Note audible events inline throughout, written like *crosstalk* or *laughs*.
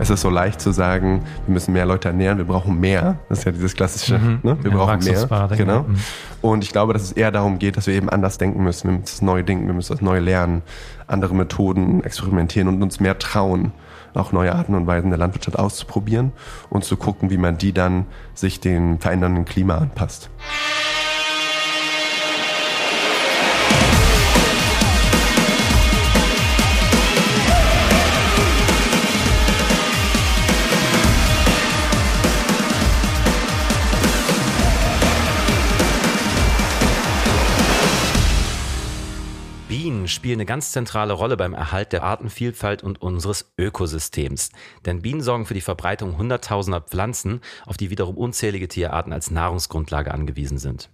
Es ist so leicht zu sagen, wir müssen mehr Leute ernähren, wir brauchen mehr. Das ist ja dieses klassische, mhm. ne? wir ja, brauchen mehr. Genau. Mhm. Und ich glaube, dass es eher darum geht, dass wir eben anders denken müssen. Wir müssen das neu denken, wir müssen das neu lernen, andere Methoden experimentieren und uns mehr trauen, auch neue Arten und Weisen der Landwirtschaft auszuprobieren und zu gucken, wie man die dann sich dem verändernden Klima anpasst. Spielen eine ganz zentrale Rolle beim Erhalt der Artenvielfalt und unseres Ökosystems. Denn Bienen sorgen für die Verbreitung hunderttausender Pflanzen, auf die wiederum unzählige Tierarten als Nahrungsgrundlage angewiesen sind.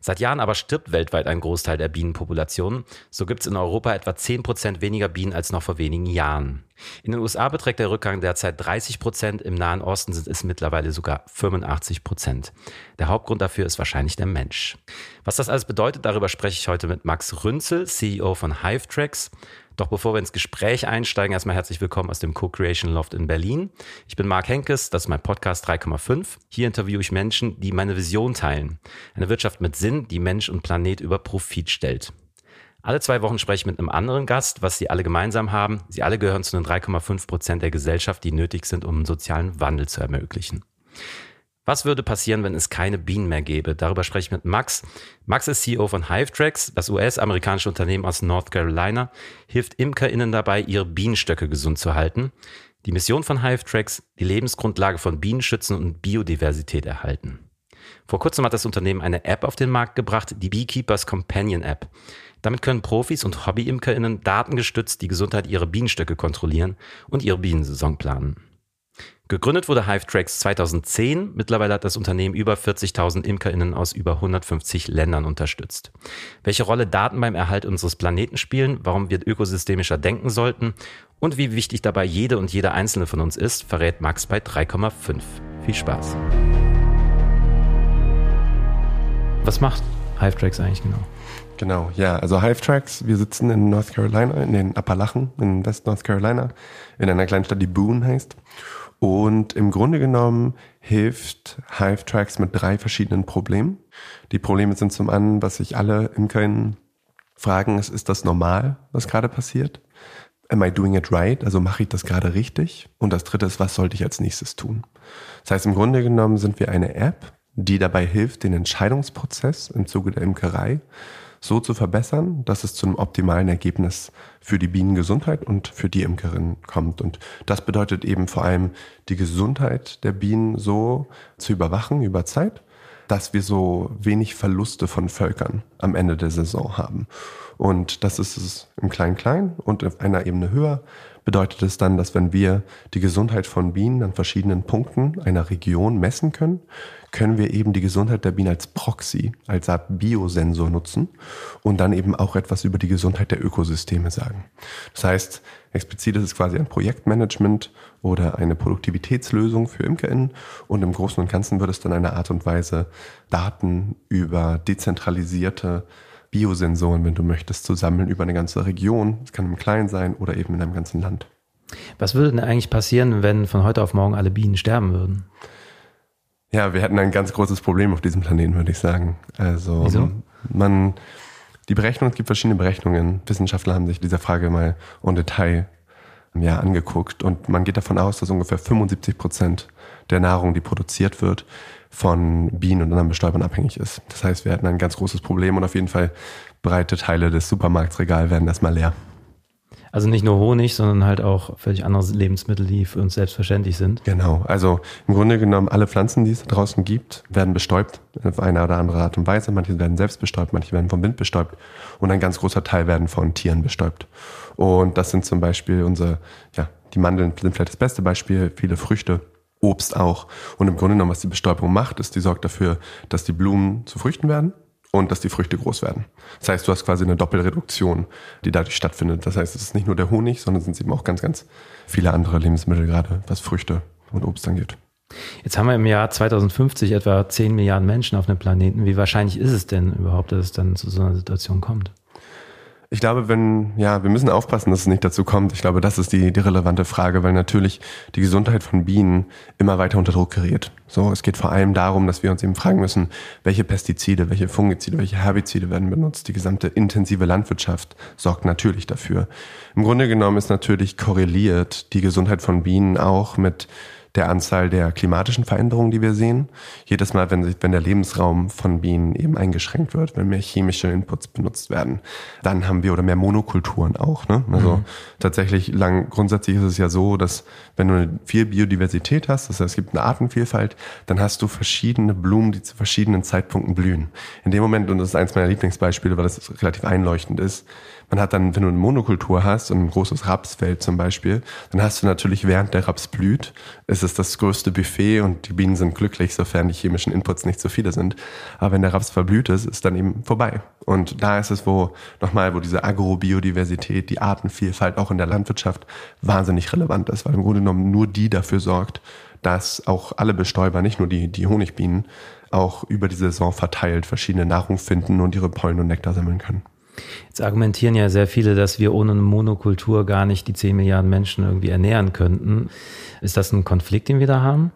Seit Jahren aber stirbt weltweit ein Großteil der Bienenpopulationen. So gibt es in Europa etwa 10 Prozent weniger Bienen als noch vor wenigen Jahren. In den USA beträgt der Rückgang derzeit 30 Prozent, im Nahen Osten sind es mittlerweile sogar 85 Prozent. Der Hauptgrund dafür ist wahrscheinlich der Mensch. Was das alles bedeutet, darüber spreche ich heute mit Max Rünzel, CEO von Hivetracks. Doch bevor wir ins Gespräch einsteigen, erstmal herzlich willkommen aus dem Co-Creation Loft in Berlin. Ich bin Marc Henkes, das ist mein Podcast 3,5. Hier interviewe ich Menschen, die meine Vision teilen. Eine Wirtschaft mit Sinn, die Mensch und Planet über Profit stellt. Alle zwei Wochen spreche ich mit einem anderen Gast, was sie alle gemeinsam haben. Sie alle gehören zu den 3,5 Prozent der Gesellschaft, die nötig sind, um einen sozialen Wandel zu ermöglichen. Was würde passieren, wenn es keine Bienen mehr gäbe? Darüber spreche ich mit Max. Max ist CEO von Hivetracks. Das US-amerikanische Unternehmen aus North Carolina hilft ImkerInnen dabei, ihre Bienenstöcke gesund zu halten. Die Mission von Hivetracks, die Lebensgrundlage von Bienen schützen und Biodiversität erhalten. Vor kurzem hat das Unternehmen eine App auf den Markt gebracht, die Beekeepers Companion App. Damit können Profis und Hobby-ImkerInnen datengestützt die Gesundheit ihrer Bienenstöcke kontrollieren und ihre Bienensaison planen. Gegründet wurde Hivetracks 2010. Mittlerweile hat das Unternehmen über 40.000 ImkerInnen aus über 150 Ländern unterstützt. Welche Rolle Daten beim Erhalt unseres Planeten spielen, warum wir ökosystemischer denken sollten und wie wichtig dabei jede und jeder einzelne von uns ist, verrät Max bei 3,5. Viel Spaß. Was macht Hivetracks eigentlich genau? Genau, ja. Also Hivetracks, wir sitzen in North Carolina, in den Appalachen, in West North Carolina, in einer kleinen Stadt, die Boone heißt. Und im Grunde genommen hilft Hivetracks mit drei verschiedenen Problemen. Die Probleme sind zum einen, was sich alle im Köln fragen, ist, ist das normal, was gerade passiert? Am I doing it right? Also mache ich das gerade richtig? Und das dritte ist, was sollte ich als nächstes tun? Das heißt, im Grunde genommen sind wir eine App, die dabei hilft, den Entscheidungsprozess im Zuge der Imkerei so zu verbessern, dass es zu einem optimalen Ergebnis für die Bienengesundheit und für die Imkerin kommt. Und das bedeutet eben vor allem die Gesundheit der Bienen so zu überwachen über Zeit, dass wir so wenig Verluste von Völkern am Ende der Saison haben. Und das ist es im Klein-Klein und auf einer Ebene höher bedeutet es dann, dass wenn wir die Gesundheit von Bienen an verschiedenen Punkten einer Region messen können, können wir eben die Gesundheit der Bienen als Proxy, als Art Biosensor nutzen und dann eben auch etwas über die Gesundheit der Ökosysteme sagen. Das heißt, explizit ist es quasi ein Projektmanagement oder eine Produktivitätslösung für ImkerInnen und im Großen und Ganzen wird es dann eine Art und Weise Daten über dezentralisierte Biosensoren, wenn du möchtest, zu sammeln über eine ganze Region. Es kann im Kleinen sein oder eben in einem ganzen Land. Was würde denn eigentlich passieren, wenn von heute auf morgen alle Bienen sterben würden? Ja, wir hätten ein ganz großes Problem auf diesem Planeten, würde ich sagen. Also Wieso? man, die Berechnungen, es gibt verschiedene Berechnungen. Wissenschaftler haben sich dieser Frage mal en Detail ja, angeguckt und man geht davon aus, dass ungefähr 75 Prozent der Nahrung, die produziert wird, von Bienen und anderen Bestäubern abhängig ist. Das heißt, wir hätten ein ganz großes Problem und auf jeden Fall breite Teile des Supermarktsregals werden erstmal leer. Also nicht nur Honig, sondern halt auch völlig andere Lebensmittel, die für uns selbstverständlich sind. Genau. Also im Grunde genommen alle Pflanzen, die es draußen gibt, werden bestäubt auf eine oder andere Art und Weise. Manche werden selbst bestäubt, manche werden vom Wind bestäubt und ein ganz großer Teil werden von Tieren bestäubt. Und das sind zum Beispiel unsere, ja, die Mandeln sind vielleicht das beste Beispiel, viele Früchte Obst auch. Und im Grunde genommen, was die Bestäubung macht, ist, die sorgt dafür, dass die Blumen zu Früchten werden und dass die Früchte groß werden. Das heißt, du hast quasi eine Doppelreduktion, die dadurch stattfindet. Das heißt, es ist nicht nur der Honig, sondern es sind eben auch ganz, ganz viele andere Lebensmittel, gerade was Früchte und Obst angeht. Jetzt haben wir im Jahr 2050 etwa 10 Milliarden Menschen auf dem Planeten. Wie wahrscheinlich ist es denn überhaupt, dass es dann zu so einer Situation kommt? Ich glaube, wenn, ja, wir müssen aufpassen, dass es nicht dazu kommt. Ich glaube, das ist die, die relevante Frage, weil natürlich die Gesundheit von Bienen immer weiter unter Druck gerät. So, es geht vor allem darum, dass wir uns eben fragen müssen, welche Pestizide, welche Fungizide, welche Herbizide werden benutzt. Die gesamte intensive Landwirtschaft sorgt natürlich dafür. Im Grunde genommen ist natürlich korreliert die Gesundheit von Bienen auch mit der Anzahl der klimatischen Veränderungen, die wir sehen. Jedes Mal, wenn, sich, wenn der Lebensraum von Bienen eben eingeschränkt wird, wenn mehr chemische Inputs benutzt werden, dann haben wir oder mehr Monokulturen auch. Ne? Also mhm. tatsächlich lang, grundsätzlich ist es ja so, dass wenn du viel Biodiversität hast, das heißt, es gibt eine Artenvielfalt, dann hast du verschiedene Blumen, die zu verschiedenen Zeitpunkten blühen. In dem Moment, und das ist eins meiner Lieblingsbeispiele, weil das relativ einleuchtend ist, man hat dann, wenn du eine Monokultur hast ein großes Rapsfeld zum Beispiel, dann hast du natürlich während der Raps blüht, ist es das größte Buffet und die Bienen sind glücklich, sofern die chemischen Inputs nicht so viele sind. Aber wenn der Raps verblüht ist, ist dann eben vorbei. Und da ist es, wo nochmal, wo diese Agrobiodiversität, die Artenvielfalt auch in der Landwirtschaft wahnsinnig relevant ist, weil im Grunde genommen nur die dafür sorgt, dass auch alle Bestäuber, nicht nur die, die Honigbienen, auch über die Saison verteilt verschiedene Nahrung finden und ihre Pollen und Nektar sammeln können. Jetzt argumentieren ja sehr viele, dass wir ohne eine Monokultur gar nicht die 10 Milliarden Menschen irgendwie ernähren könnten. Ist das ein Konflikt, den wir da haben?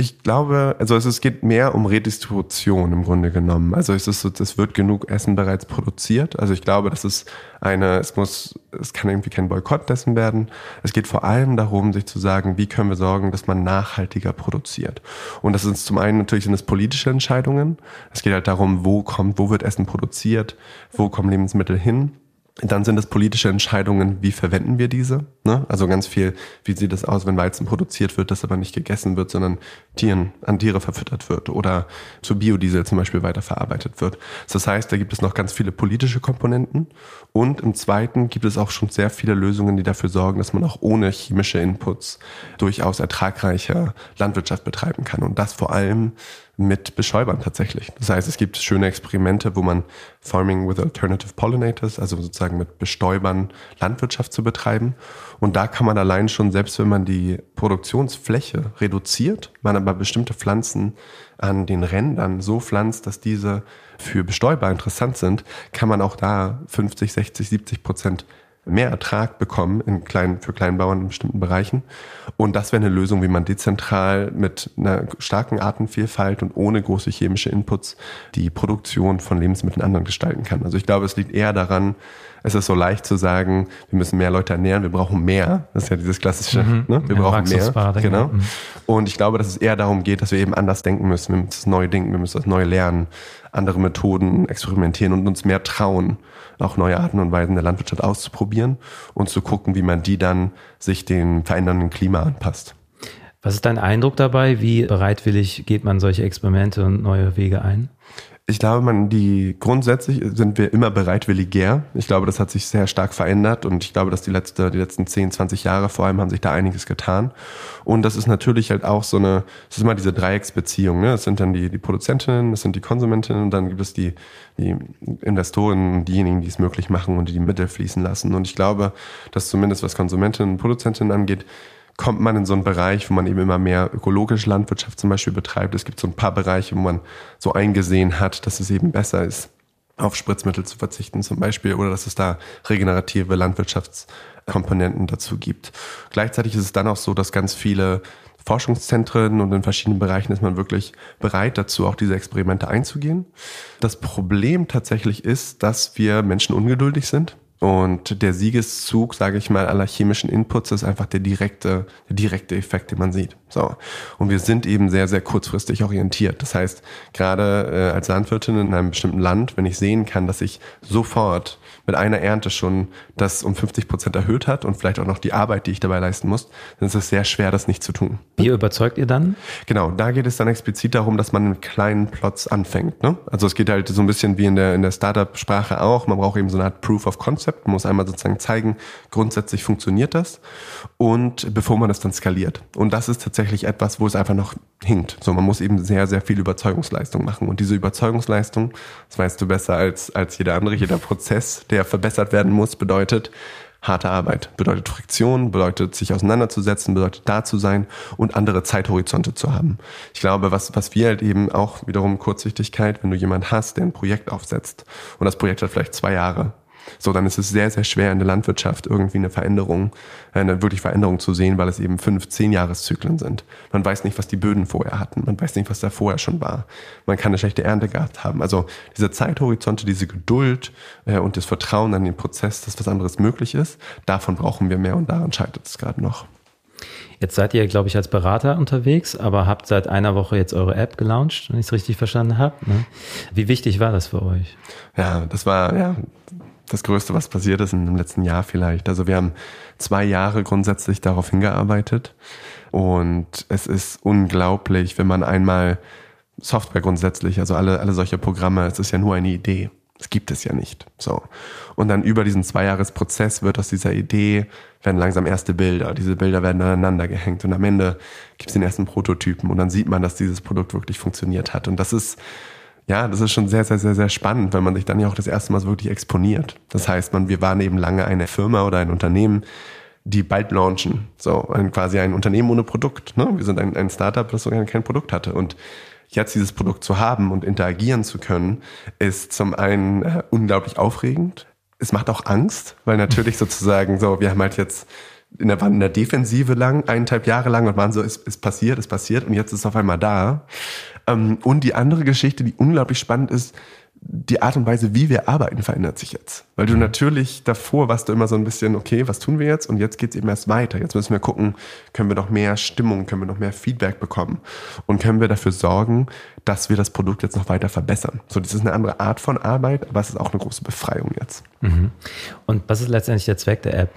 Ich glaube, also es, geht mehr um Redistribution im Grunde genommen. Also es ist so, es wird genug Essen bereits produziert. Also ich glaube, das ist eine, es muss, es kann irgendwie kein Boykott dessen werden. Es geht vor allem darum, sich zu sagen, wie können wir sorgen, dass man nachhaltiger produziert. Und das ist zum einen natürlich sind es politische Entscheidungen. Es geht halt darum, wo kommt, wo wird Essen produziert, wo kommen Lebensmittel hin. Dann sind es politische Entscheidungen, wie verwenden wir diese. Ne? Also ganz viel, wie sieht es aus, wenn Weizen produziert wird, das aber nicht gegessen wird, sondern Tieren, an Tiere verfüttert wird oder zu Biodiesel zum Beispiel weiterverarbeitet wird. Das heißt, da gibt es noch ganz viele politische Komponenten. Und im Zweiten gibt es auch schon sehr viele Lösungen, die dafür sorgen, dass man auch ohne chemische Inputs durchaus ertragreicher Landwirtschaft betreiben kann. Und das vor allem mit Bestäubern tatsächlich. Das heißt, es gibt schöne Experimente, wo man Farming with Alternative Pollinators, also sozusagen mit Bestäubern Landwirtschaft zu betreiben. Und da kann man allein schon, selbst wenn man die Produktionsfläche reduziert, man aber bestimmte Pflanzen an den Rändern so pflanzt, dass diese für Bestäuber interessant sind, kann man auch da 50, 60, 70 Prozent mehr Ertrag bekommen in kleinen, für Kleinbauern in bestimmten Bereichen. Und das wäre eine Lösung, wie man dezentral mit einer starken Artenvielfalt und ohne große chemische Inputs die Produktion von Lebensmitteln anderen gestalten kann. Also ich glaube, es liegt eher daran, es ist so leicht zu sagen, wir müssen mehr Leute ernähren, wir brauchen mehr. Das ist ja dieses klassische, mhm. ne? wir ja, brauchen mehr. Genau. Mhm. Und ich glaube, dass es eher darum geht, dass wir eben anders denken müssen. Wir müssen das neu denken, wir müssen das neu lernen, andere Methoden experimentieren und uns mehr trauen auch neue Arten und Weisen der Landwirtschaft auszuprobieren und zu gucken, wie man die dann sich dem verändernden Klima anpasst. Was ist dein Eindruck dabei? Wie bereitwillig geht man solche Experimente und neue Wege ein? Ich glaube, man, die grundsätzlich sind wir immer bereitwilliger. Ich glaube, das hat sich sehr stark verändert und ich glaube, dass die letzte, die letzten 10, 20 Jahre vor allem haben sich da einiges getan. Und das ist natürlich halt auch so eine, es ist immer diese Dreiecksbeziehung, ne? Es sind dann die, die Produzentinnen, es sind die Konsumentinnen und dann gibt es die, die Investoren, diejenigen, die es möglich machen und die die Mittel fließen lassen. Und ich glaube, dass zumindest was Konsumentinnen und Produzentinnen angeht, kommt man in so einen Bereich, wo man eben immer mehr ökologische Landwirtschaft zum Beispiel betreibt. Es gibt so ein paar Bereiche, wo man so eingesehen hat, dass es eben besser ist, auf Spritzmittel zu verzichten zum Beispiel oder dass es da regenerative Landwirtschaftskomponenten dazu gibt. Gleichzeitig ist es dann auch so, dass ganz viele Forschungszentren und in verschiedenen Bereichen ist man wirklich bereit dazu, auch diese Experimente einzugehen. Das Problem tatsächlich ist, dass wir Menschen ungeduldig sind und der Siegeszug, sage ich mal, aller chemischen Inputs ist einfach der direkte, der direkte Effekt, den man sieht. So. Und wir sind eben sehr, sehr kurzfristig orientiert. Das heißt, gerade äh, als Landwirtin in einem bestimmten Land, wenn ich sehen kann, dass ich sofort mit einer Ernte schon das um 50 Prozent erhöht hat und vielleicht auch noch die Arbeit, die ich dabei leisten muss, dann ist es sehr schwer, das nicht zu tun. Wie überzeugt ihr dann? Genau, da geht es dann explizit darum, dass man mit kleinen Plots anfängt. Ne? Also es geht halt so ein bisschen wie in der, in der Startup-Sprache auch. Man braucht eben so eine Art Proof of Concept. Man muss einmal sozusagen zeigen, grundsätzlich funktioniert das und bevor man das dann skaliert. Und das ist tatsächlich etwas, wo es einfach noch hinkt. So, man muss eben sehr, sehr viel Überzeugungsleistung machen. Und diese Überzeugungsleistung, das weißt du besser als, als jeder andere, jeder Prozess, der der verbessert werden muss, bedeutet harte Arbeit, bedeutet Friktion, bedeutet sich auseinanderzusetzen, bedeutet da zu sein und andere Zeithorizonte zu haben. Ich glaube, was, was wir halt eben auch wiederum Kurzsichtigkeit, wenn du jemand hast, der ein Projekt aufsetzt und das Projekt hat vielleicht zwei Jahre, So, dann ist es sehr, sehr schwer in der Landwirtschaft irgendwie eine Veränderung, äh, eine wirklich Veränderung zu sehen, weil es eben fünf, zehn Jahreszyklen sind. Man weiß nicht, was die Böden vorher hatten. Man weiß nicht, was da vorher schon war. Man kann eine schlechte Ernte gehabt haben. Also diese Zeithorizonte, diese Geduld äh, und das Vertrauen an den Prozess, dass was anderes möglich ist, davon brauchen wir mehr und daran scheitert es gerade noch. Jetzt seid ihr, glaube ich, als Berater unterwegs, aber habt seit einer Woche jetzt eure App gelauncht, wenn ich es richtig verstanden habe. Ne? Wie wichtig war das für euch? Ja, das war ja das Größte, was passiert ist im letzten Jahr vielleicht. Also wir haben zwei Jahre grundsätzlich darauf hingearbeitet und es ist unglaublich, wenn man einmal Software grundsätzlich, also alle, alle solche Programme, es ist ja nur eine Idee. Es gibt es ja nicht. So. Und dann über diesen Zweijahresprozess wird aus dieser Idee, werden langsam erste Bilder. Diese Bilder werden aneinander gehängt und am Ende gibt es den ersten Prototypen und dann sieht man, dass dieses Produkt wirklich funktioniert hat. Und das ist, ja, das ist schon sehr, sehr, sehr, sehr spannend, wenn man sich dann ja auch das erste Mal so wirklich exponiert. Das heißt, man, wir waren eben lange eine Firma oder ein Unternehmen, die bald launchen. So, ein, quasi ein Unternehmen ohne Produkt. Ne? Wir sind ein, ein Startup, das sogar kein Produkt hatte. Und jetzt dieses Produkt zu haben und interagieren zu können, ist zum einen äh, unglaublich aufregend. Es macht auch Angst, weil natürlich *laughs* sozusagen so, wir haben halt jetzt in der, waren in der Defensive lang, eineinhalb Jahre lang und waren so, ist, ist passiert, ist passiert und jetzt ist es auf einmal da. Ähm, und die andere Geschichte, die unglaublich spannend ist, die Art und Weise, wie wir arbeiten, verändert sich jetzt. Weil du mhm. natürlich davor warst du immer so ein bisschen, okay, was tun wir jetzt? Und jetzt geht's eben erst weiter. Jetzt müssen wir gucken, können wir noch mehr Stimmung, können wir noch mehr Feedback bekommen? Und können wir dafür sorgen, dass wir das Produkt jetzt noch weiter verbessern? So, das ist eine andere Art von Arbeit, aber es ist auch eine große Befreiung jetzt. Mhm. Und was ist letztendlich der Zweck der App?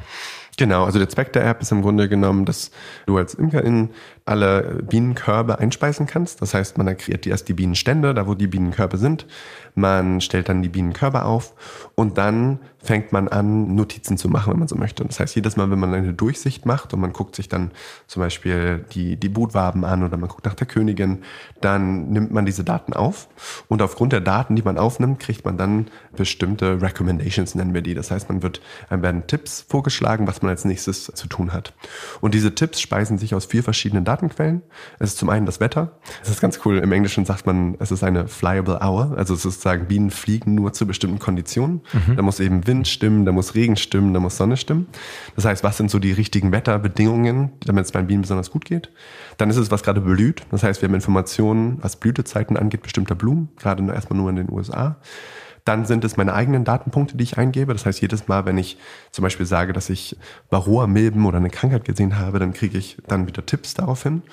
Genau, also der Zweck der App ist im Grunde genommen, dass du als Imkerin alle Bienenkörbe einspeisen kannst. Das heißt, man kreiert erst die Bienenstände, da wo die Bienenkörbe sind. Man stellt dann die Bienenkörbe auf und dann fängt man an, Notizen zu machen, wenn man so möchte. Das heißt, jedes Mal, wenn man eine Durchsicht macht und man guckt sich dann zum Beispiel die, die Brutwaben an oder man guckt nach der Königin, dann nimmt man diese Daten auf und aufgrund der Daten, die man aufnimmt, kriegt man dann bestimmte Recommendations, nennen wir die. Das heißt, man wird, einem werden Tipps vorgeschlagen, was man als nächstes zu tun hat. Und diese Tipps speisen sich aus vier verschiedenen Datenquellen. Es ist zum einen das Wetter. Das ist ganz cool. Im Englischen sagt man, es ist eine flyable hour. Also sozusagen Bienen fliegen nur zu bestimmten Konditionen. Mhm. Da muss eben Wind stimmen, da muss Regen stimmen, da muss Sonne stimmen. Das heißt, was sind so die richtigen Wetterbedingungen, damit es beim Bienen besonders gut geht? Dann ist es, was gerade blüht. Das heißt, wir haben Informationen, was Blütezeiten angeht, bestimmter Blumen, gerade erstmal nur in den USA. Dann sind es meine eigenen Datenpunkte, die ich eingebe. Das heißt, jedes Mal, wenn ich zum Beispiel sage, dass ich Varroa-Milben oder eine Krankheit gesehen habe, dann kriege ich dann wieder Tipps darauf hin.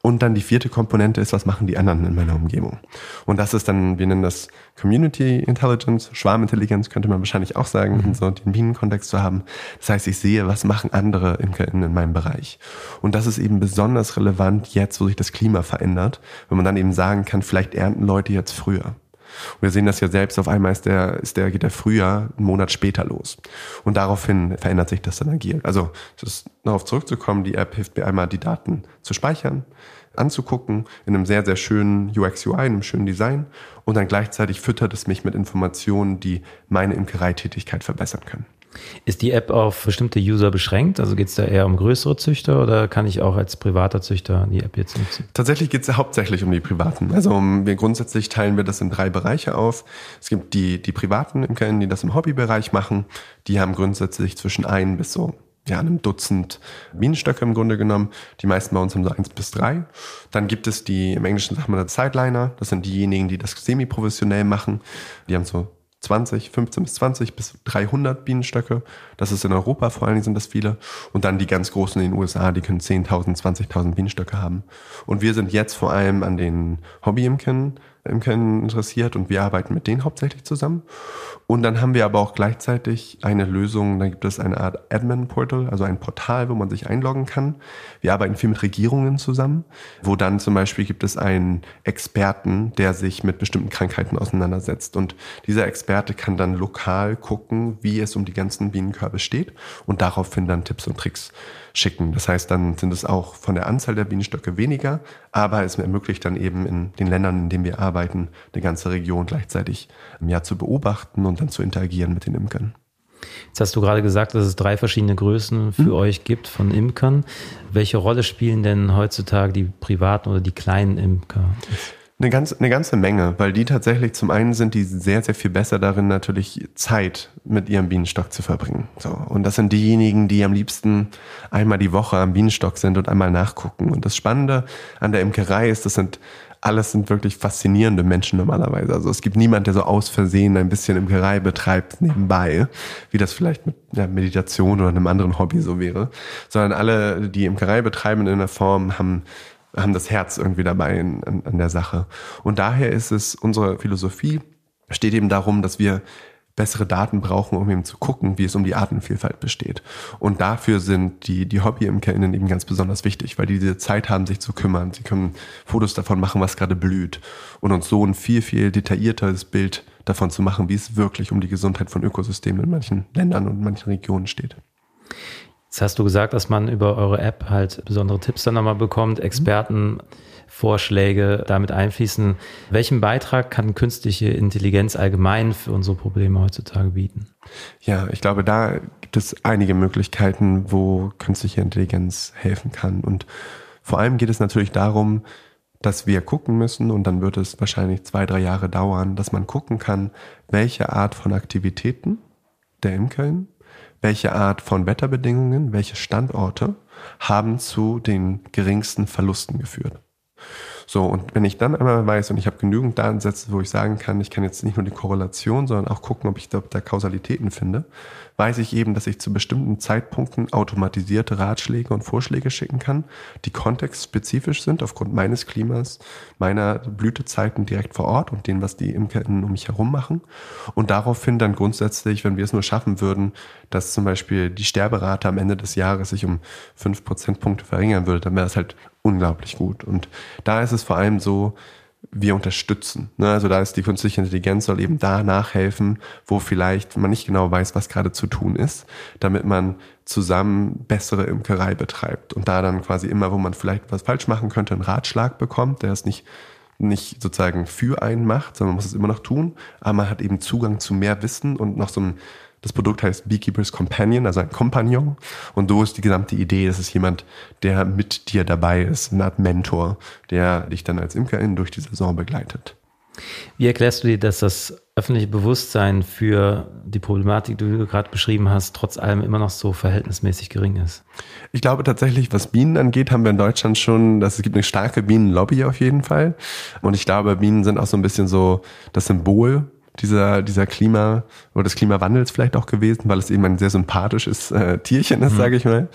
Und dann die vierte Komponente ist, was machen die anderen in meiner Umgebung? Und das ist dann, wir nennen das Community Intelligence, Schwarmintelligenz könnte man wahrscheinlich auch sagen, mhm. in so den Bienenkontext zu haben. Das heißt, ich sehe, was machen andere in, in meinem Bereich. Und das ist eben besonders relevant jetzt, wo sich das Klima verändert, wenn man dann eben sagen kann, vielleicht ernten Leute jetzt früher. Und wir sehen das ja selbst, auf einmal ist der, ist der, geht der Frühjahr einen Monat später los. Und daraufhin verändert sich das dann agil. Also, darauf zurückzukommen, die App hilft mir einmal, die Daten zu speichern, anzugucken, in einem sehr, sehr schönen UX-UI, in einem schönen Design. Und dann gleichzeitig füttert es mich mit Informationen, die meine Imkereitätigkeit verbessern können. Ist die App auf bestimmte User beschränkt? Also geht es da eher um größere Züchter oder kann ich auch als privater Züchter die App jetzt nutzen? Tatsächlich geht es hauptsächlich um die Privaten. Also um, wir grundsätzlich teilen wir das in drei Bereiche auf. Es gibt die, die privaten Imkerinnen, die das im Hobbybereich machen. Die haben grundsätzlich zwischen ein bis so ja, einem Dutzend Bienenstöcke im Grunde genommen. Die meisten bei uns haben so eins bis drei. Dann gibt es die, im Englischen sagt man das Sideliner. Das sind diejenigen, die das semi-professionell machen. Die haben so 20, 15 bis 20 bis 300 Bienenstöcke. Das ist in Europa vor allen Dingen sind das viele. Und dann die ganz großen in den USA, die können 10.000, 20.000 Bienenstöcke haben. Und wir sind jetzt vor allem an den Hobbyimken Imkern interessiert und wir arbeiten mit denen hauptsächlich zusammen. Und dann haben wir aber auch gleichzeitig eine Lösung, da gibt es eine Art Admin-Portal, also ein Portal, wo man sich einloggen kann. Wir arbeiten viel mit Regierungen zusammen, wo dann zum Beispiel gibt es einen Experten, der sich mit bestimmten Krankheiten auseinandersetzt. Und dieser Experte kann dann lokal gucken, wie es um die ganzen Bienenkörbe steht und daraufhin dann Tipps und Tricks schicken. Das heißt, dann sind es auch von der Anzahl der Bienenstöcke weniger, aber es ermöglicht dann eben in den Ländern, in denen wir arbeiten, eine ganze Region gleichzeitig ja, zu beobachten und dann zu interagieren mit den Imkern. Jetzt hast du gerade gesagt, dass es drei verschiedene Größen für hm. euch gibt von Imkern. Welche Rolle spielen denn heutzutage die privaten oder die kleinen Imker? Eine ganze, eine ganze Menge, weil die tatsächlich zum einen sind die sehr, sehr viel besser darin, natürlich Zeit mit ihrem Bienenstock zu verbringen. So. Und das sind diejenigen, die am liebsten einmal die Woche am Bienenstock sind und einmal nachgucken. Und das Spannende an der Imkerei ist, das sind alles sind wirklich faszinierende Menschen normalerweise. Also es gibt niemand, der so aus Versehen ein bisschen Imkerei betreibt nebenbei, wie das vielleicht mit ja, Meditation oder einem anderen Hobby so wäre, sondern alle, die Imkerei betreiben in einer Form, haben haben das Herz irgendwie dabei in, an, an der Sache. Und daher ist es unsere Philosophie, steht eben darum, dass wir bessere Daten brauchen, um eben zu gucken, wie es um die Artenvielfalt besteht. Und dafür sind die, die HobbyimkerInnen eben ganz besonders wichtig, weil die diese Zeit haben, sich zu kümmern. Sie können Fotos davon machen, was gerade blüht und uns so ein viel, viel detaillierteres Bild davon zu machen, wie es wirklich um die Gesundheit von Ökosystemen in manchen Ländern und manchen Regionen steht. Jetzt hast du gesagt, dass man über eure App halt besondere Tipps dann nochmal bekommt, Expertenvorschläge damit einfließen. Welchen Beitrag kann künstliche Intelligenz allgemein für unsere Probleme heutzutage bieten? Ja, ich glaube, da gibt es einige Möglichkeiten, wo künstliche Intelligenz helfen kann. Und vor allem geht es natürlich darum, dass wir gucken müssen, und dann wird es wahrscheinlich zwei, drei Jahre dauern, dass man gucken kann, welche Art von Aktivitäten der Imkerin welche Art von Wetterbedingungen, welche Standorte haben zu den geringsten Verlusten geführt. So, und wenn ich dann einmal weiß und ich habe genügend Datensätze, wo ich sagen kann, ich kann jetzt nicht nur die Korrelation, sondern auch gucken, ob ich da, da Kausalitäten finde, weiß ich eben, dass ich zu bestimmten Zeitpunkten automatisierte Ratschläge und Vorschläge schicken kann, die kontextspezifisch sind aufgrund meines Klimas, meiner Blütezeiten direkt vor Ort und dem, was die Imkerken um mich herum machen. Und daraufhin dann grundsätzlich, wenn wir es nur schaffen würden, dass zum Beispiel die Sterberate am Ende des Jahres sich um fünf Prozentpunkte verringern würde, dann wäre das halt unglaublich gut. Und da ist es vor allem so, wir unterstützen. Ne? Also da ist die künstliche Intelligenz soll eben da nachhelfen, wo vielleicht man nicht genau weiß, was gerade zu tun ist, damit man zusammen bessere Imkerei betreibt und da dann quasi immer, wo man vielleicht was falsch machen könnte, einen Ratschlag bekommt, der es nicht nicht sozusagen für einen macht, sondern man muss es immer noch tun, aber man hat eben Zugang zu mehr Wissen und noch so ein das Produkt heißt Beekeeper's Companion, also ein Kompagnon. Und so ist die gesamte Idee, dass es jemand, der mit dir dabei ist, eine Art Mentor, der dich dann als Imkerin durch die Saison begleitet. Wie erklärst du dir, dass das öffentliche Bewusstsein für die Problematik, die du gerade beschrieben hast, trotz allem immer noch so verhältnismäßig gering ist? Ich glaube tatsächlich, was Bienen angeht, haben wir in Deutschland schon, dass es gibt eine starke Bienenlobby auf jeden Fall. Und ich glaube, Bienen sind auch so ein bisschen so das Symbol dieser, dieser Klima oder des Klimawandels vielleicht auch gewesen, weil es eben ein sehr sympathisches äh, Tierchen ist, mhm. sage ich mal.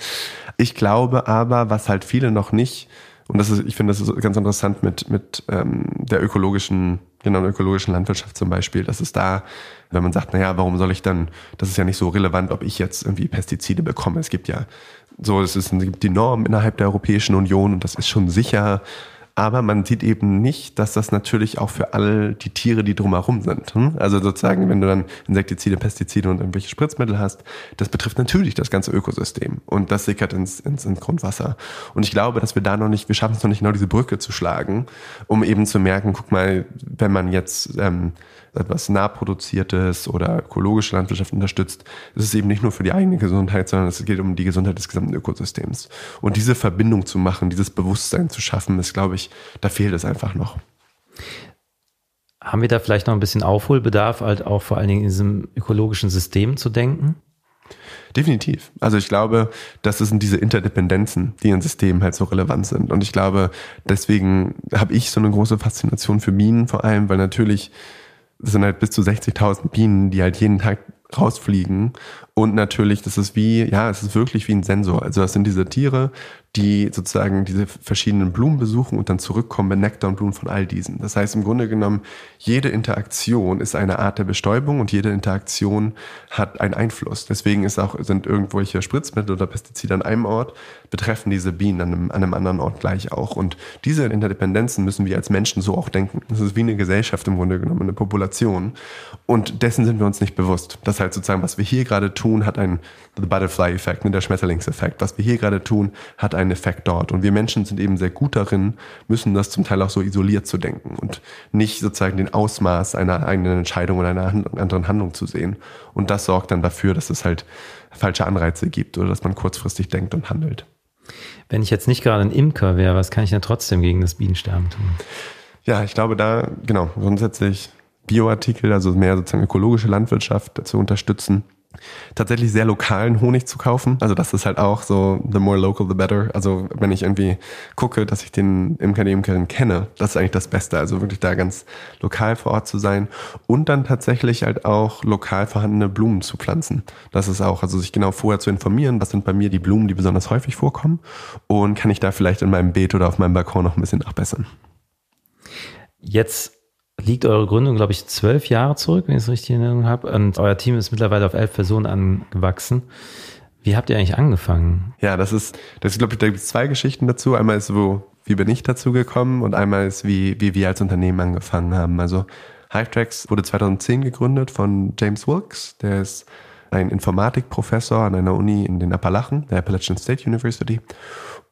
Ich glaube aber, was halt viele noch nicht, und das ist, ich finde, das ist ganz interessant mit, mit ähm, der ökologischen, genau, der ökologischen Landwirtschaft zum Beispiel, dass es da, wenn man sagt, naja, warum soll ich dann, das ist ja nicht so relevant, ob ich jetzt irgendwie Pestizide bekomme. Es gibt ja so, es, ist, es gibt die Norm innerhalb der Europäischen Union und das ist schon sicher aber man sieht eben nicht, dass das natürlich auch für all die Tiere, die drumherum sind. Hm? Also sozusagen, wenn du dann Insektizide, Pestizide und irgendwelche Spritzmittel hast, das betrifft natürlich das ganze Ökosystem und das sickert ins, ins, ins Grundwasser. Und ich glaube, dass wir da noch nicht, wir schaffen es noch nicht genau diese Brücke zu schlagen, um eben zu merken, guck mal, wenn man jetzt ähm, etwas nahproduziertes oder ökologische Landwirtschaft unterstützt, ist es eben nicht nur für die eigene Gesundheit, sondern es geht um die Gesundheit des gesamten Ökosystems. Und diese Verbindung zu machen, dieses Bewusstsein zu schaffen, ist, glaube ich, da fehlt es einfach noch. Haben wir da vielleicht noch ein bisschen Aufholbedarf, halt auch vor allen Dingen in diesem ökologischen System zu denken? Definitiv. Also ich glaube, das sind diese Interdependenzen, die in Systemen halt so relevant sind. Und ich glaube, deswegen habe ich so eine große Faszination für Minen, vor allem, weil natürlich das sind halt bis zu 60.000 Bienen, die halt jeden Tag rausfliegen. Und natürlich, das ist wie, ja, es ist wirklich wie ein Sensor. Also das sind diese Tiere, die sozusagen diese verschiedenen Blumen besuchen und dann zurückkommen mit Nektar und Blumen von all diesen. Das heißt im Grunde genommen, jede Interaktion ist eine Art der Bestäubung und jede Interaktion hat einen Einfluss. Deswegen ist auch, sind irgendwelche Spritzmittel oder Pestizide an einem Ort, betreffen diese Bienen an einem, an einem anderen Ort gleich auch. Und diese Interdependenzen müssen wir als Menschen so auch denken. Das ist wie eine Gesellschaft im Grunde genommen, eine Population. Und dessen sind wir uns nicht bewusst. Das heißt sozusagen, was wir hier gerade tun, hat einen The Butterfly-Effekt, ne, der Schmetterlingseffekt. Was wir hier gerade tun, hat einen Effekt dort. Und wir Menschen sind eben sehr gut darin, müssen das zum Teil auch so isoliert zu denken und nicht sozusagen den Ausmaß einer eigenen Entscheidung oder einer anderen Handlung zu sehen. Und das sorgt dann dafür, dass es halt falsche Anreize gibt oder dass man kurzfristig denkt und handelt. Wenn ich jetzt nicht gerade ein Imker wäre, was kann ich denn trotzdem gegen das Bienensterben tun? Ja, ich glaube da, genau, grundsätzlich Bioartikel, also mehr sozusagen ökologische Landwirtschaft zu unterstützen tatsächlich sehr lokalen Honig zu kaufen. Also das ist halt auch so, the more local, the better. Also wenn ich irgendwie gucke, dass ich den Imker, die Imkerin kenne, das ist eigentlich das Beste. Also wirklich da ganz lokal vor Ort zu sein und dann tatsächlich halt auch lokal vorhandene Blumen zu pflanzen. Das ist auch, also sich genau vorher zu informieren, was sind bei mir die Blumen, die besonders häufig vorkommen und kann ich da vielleicht in meinem Beet oder auf meinem Balkon noch ein bisschen nachbessern. Jetzt liegt eure Gründung, glaube ich, zwölf Jahre zurück, wenn ich es richtig in Erinnerung habe. Und euer Team ist mittlerweile auf elf Personen angewachsen. Wie habt ihr eigentlich angefangen? Ja, das ist, das glaube ich, da gibt es zwei Geschichten dazu. Einmal ist, wo, wie bin ich dazu gekommen und einmal ist, wie, wie wir als Unternehmen angefangen haben. Also Hivetracks wurde 2010 gegründet von James Wilkes, der ist ein Informatikprofessor an einer Uni in den Appalachen, der Appalachian State University.